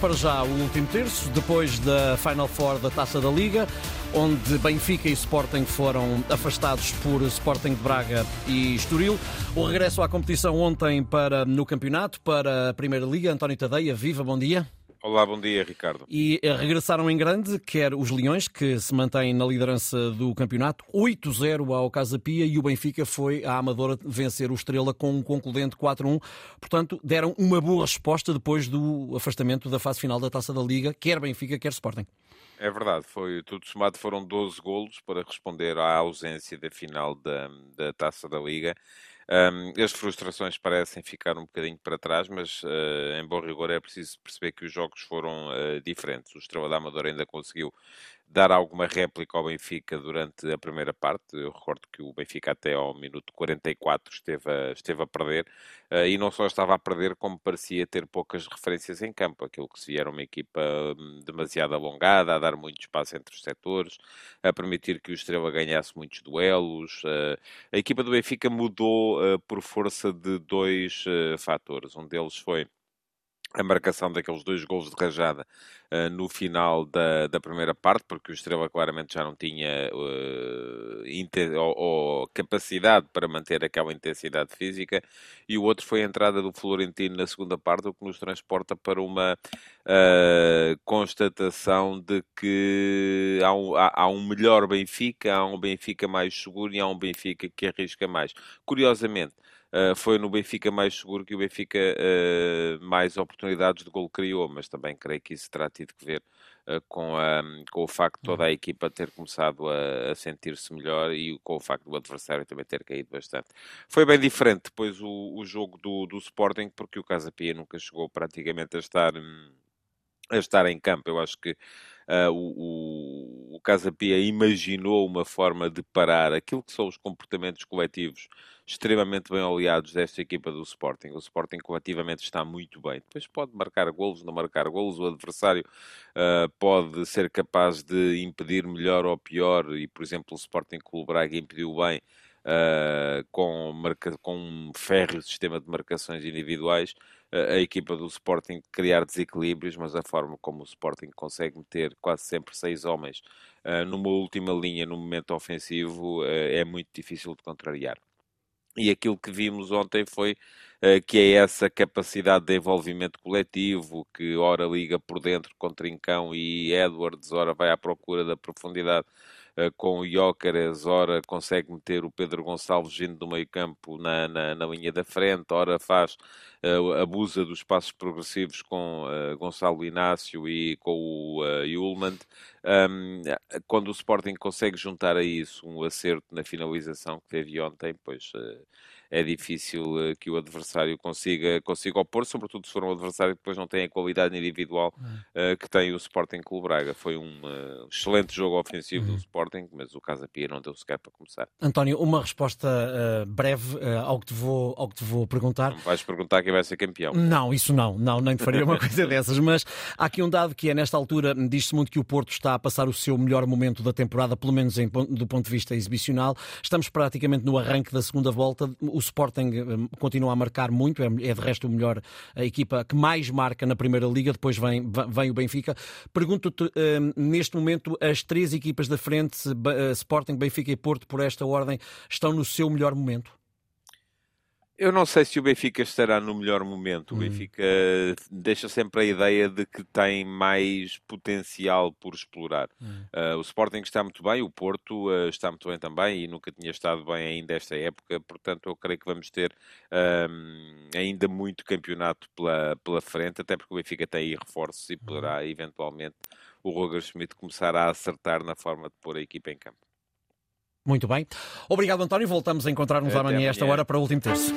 para já o último terço, depois da Final Four da Taça da Liga, onde Benfica e Sporting foram afastados por Sporting de Braga e Estoril. O regresso à competição ontem para, no campeonato, para a Primeira Liga. António Tadeia, viva, bom dia. Olá, bom dia, Ricardo. E eh, regressaram em grande, quer os Leões, que se mantêm na liderança do campeonato, 8-0 ao Casa Pia, e o Benfica foi à Amadora vencer o Estrela com um concludente 4-1. Portanto, deram uma boa resposta depois do afastamento da fase final da Taça da Liga, quer Benfica, quer Sporting. É verdade, foi tudo somado foram 12 golos para responder à ausência da final da, da Taça da Liga. Um, as frustrações parecem ficar um bocadinho para trás, mas uh, em bom rigor é preciso perceber que os jogos foram uh, diferentes. O Estrela da Amadora ainda conseguiu dar alguma réplica ao Benfica durante a primeira parte. Eu recordo que o Benfica até ao minuto 44 esteve a, esteve a perder, uh, e não só estava a perder, como parecia ter poucas referências em campo. Aquilo que se era uma equipa hum, demasiado alongada, a dar muito espaço entre os setores, a permitir que o Estrela ganhasse muitos duelos. Uh, a equipa do Benfica mudou uh, por força de dois fatores. Um deles foi a marcação daqueles dois gols de rajada uh, no final da, da primeira parte, porque o Estrela claramente já não tinha uh, ou, ou, capacidade para manter aquela intensidade física, e o outro foi a entrada do Florentino na segunda parte, o que nos transporta para uma uh, constatação de que há um, há, há um melhor Benfica, há um Benfica mais seguro e há um Benfica que arrisca mais. Curiosamente, Uh, foi no Benfica mais seguro que o Benfica uh, mais oportunidades de gol criou, mas também creio que isso terá tido que ver uh, com, a, com o facto de toda a equipa ter começado a, a sentir-se melhor e com o facto do adversário também ter caído bastante. Foi bem diferente depois o, o jogo do, do Sporting, porque o Casa Pia nunca chegou praticamente a estar, a estar em campo. Eu acho que Uh, o, o imaginou uma forma de parar aquilo que são os comportamentos coletivos extremamente bem oleados desta equipa do Sporting. O Sporting coletivamente está muito bem. Depois pode marcar golos, não marcar golos, o adversário uh, pode ser capaz de impedir melhor ou pior, e por exemplo o Sporting Clube Braga impediu bem uh, com, marca, com um férreo sistema de marcações individuais, uh, a equipa do Sporting criar desequilíbrios, mas a forma como o Sporting consegue meter quase sempre seis homens uh, numa última linha no momento ofensivo é muito difícil de contrariar. E aquilo que vimos ontem foi uh, que é essa capacidade de envolvimento coletivo, que ora liga por dentro com Trincão e Edwards, ora vai à procura da profundidade com o Jóqueres, ora consegue meter o Pedro Gonçalves vindo do meio campo na, na, na linha da frente, ora faz, uh, abusa dos passos progressivos com Gonçalo Inácio e com o Yulman. Um, quando o Sporting consegue juntar a isso um acerto na finalização que teve ontem, pois é difícil uh, que o adversário consiga, consiga opor, sobretudo se for um adversário que depois não tem a qualidade individual uh, que tem o Sporting Clube Braga. Foi um excelente jogo ofensivo uhum. do Sporting, mas o Casa Pia não deu sequer para começar. António, uma resposta breve ao, que te vou, ao que te vou perguntar. Não vais perguntar quem vai ser campeão. Não, isso não, não, nem te faria uma coisa dessas, mas há aqui um dado que é, nesta altura, diz-se muito que o Porto está está a passar o seu melhor momento da temporada, pelo menos em, do ponto de vista exibicional. Estamos praticamente no arranque da segunda volta. O Sporting hum, continua a marcar muito, é, é de resto o melhor a equipa que mais marca na Primeira Liga, depois vem, vem o Benfica. Pergunto-te, um, neste momento, as três equipas da frente, eh, Sporting, Benfica e Porto, por esta ordem, estão no seu melhor momento? Eu não sei se o Benfica estará no melhor momento. O hum. Benfica deixa sempre a ideia de que tem mais potencial por explorar. Hum. Uh, o Sporting está muito bem, o Porto uh, está muito bem também e nunca tinha estado bem ainda esta época. Portanto, eu creio que vamos ter uh, ainda muito campeonato pela, pela frente, até porque o Benfica tem aí reforços e poderá hum. eventualmente o Roger Schmidt começar a acertar na forma de pôr a equipa em campo. Muito bem. Obrigado, António. Voltamos a encontrar-nos amanhã a esta hora para o último terço.